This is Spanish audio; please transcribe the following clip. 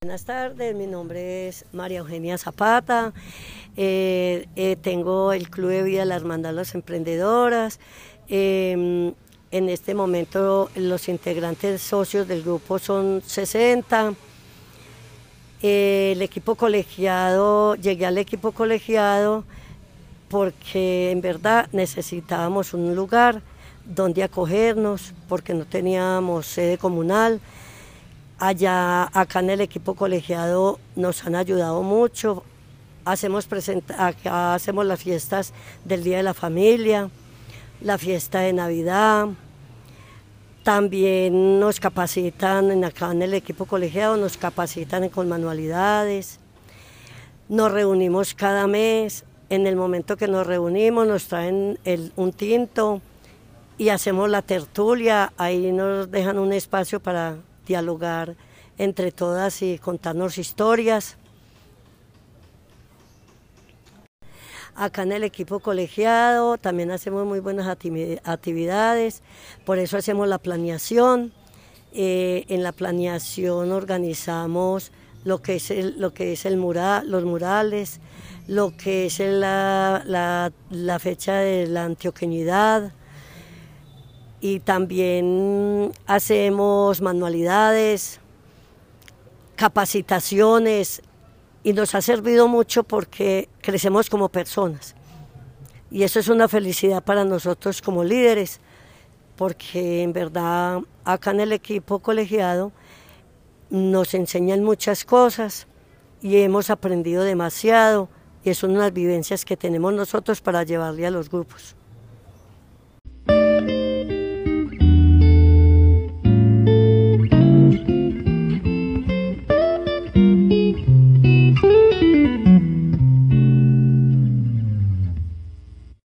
Buenas tardes, mi nombre es María Eugenia Zapata, eh, eh, tengo el Club de Vida La Hermandad de las Emprendedoras. Em, en este momento los integrantes socios del grupo son 60. Eh, el equipo colegiado, llegué al equipo colegiado porque en verdad necesitábamos un lugar donde acogernos, porque no teníamos sede comunal. Allá, acá en el equipo colegiado nos han ayudado mucho. Hacemos, acá hacemos las fiestas del Día de la Familia, la fiesta de Navidad. También nos capacitan acá en el equipo colegiado, nos capacitan con manualidades. Nos reunimos cada mes. En el momento que nos reunimos nos traen un tinto y hacemos la tertulia. Ahí nos dejan un espacio para dialogar entre todas y contarnos historias. Acá en el equipo colegiado también hacemos muy buenas actividades, por eso hacemos la planeación. Eh, en la planeación organizamos lo que es el, lo que es el mural, los murales, lo que es la, la, fecha de la antioqueñidad, y también hacemos manualidades, capacitaciones y nos ha servido mucho porque crecemos como personas. Y eso es una felicidad para nosotros como líderes, porque en verdad acá en el equipo colegiado nos enseñan muchas cosas y hemos aprendido demasiado y son unas vivencias que tenemos nosotros para llevarle a los grupos.